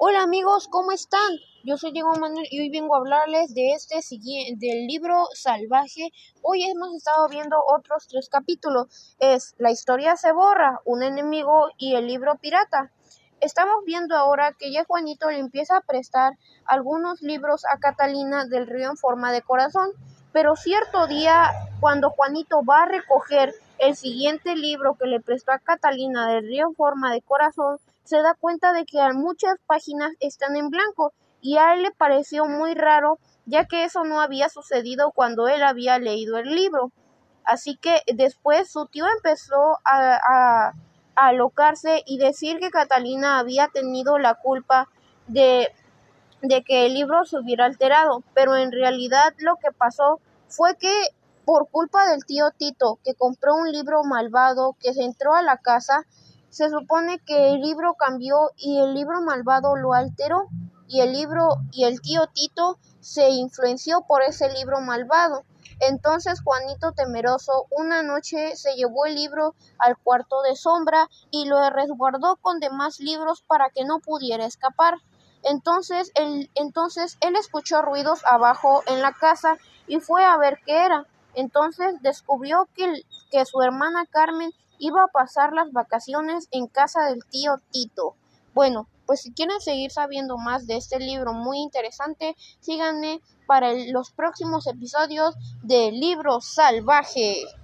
Hola amigos, ¿cómo están? Yo soy Diego Manuel y hoy vengo a hablarles de este del libro Salvaje. Hoy hemos estado viendo otros tres capítulos. Es La historia se borra, un enemigo y el libro pirata. Estamos viendo ahora que ya Juanito le empieza a prestar algunos libros a Catalina del Río en forma de corazón. Pero cierto día, cuando Juanito va a recoger el siguiente libro que le prestó a Catalina del Río en forma de corazón, se da cuenta de que muchas páginas están en blanco y a él le pareció muy raro ya que eso no había sucedido cuando él había leído el libro. Así que después su tío empezó a, a, alocarse y decir que Catalina había tenido la culpa de, de que el libro se hubiera alterado, pero en realidad lo que pasó fue que por culpa del tío Tito, que compró un libro malvado, que se entró a la casa, se supone que el libro cambió y el libro malvado lo alteró y el libro y el tío Tito se influenció por ese libro malvado. Entonces Juanito temeroso una noche se llevó el libro al cuarto de sombra y lo resguardó con demás libros para que no pudiera escapar. Entonces él, entonces él escuchó ruidos abajo en la casa y fue a ver qué era. Entonces descubrió que, que su hermana Carmen iba a pasar las vacaciones en casa del tío Tito. Bueno, pues si quieren seguir sabiendo más de este libro muy interesante, síganme para los próximos episodios de Libro Salvaje.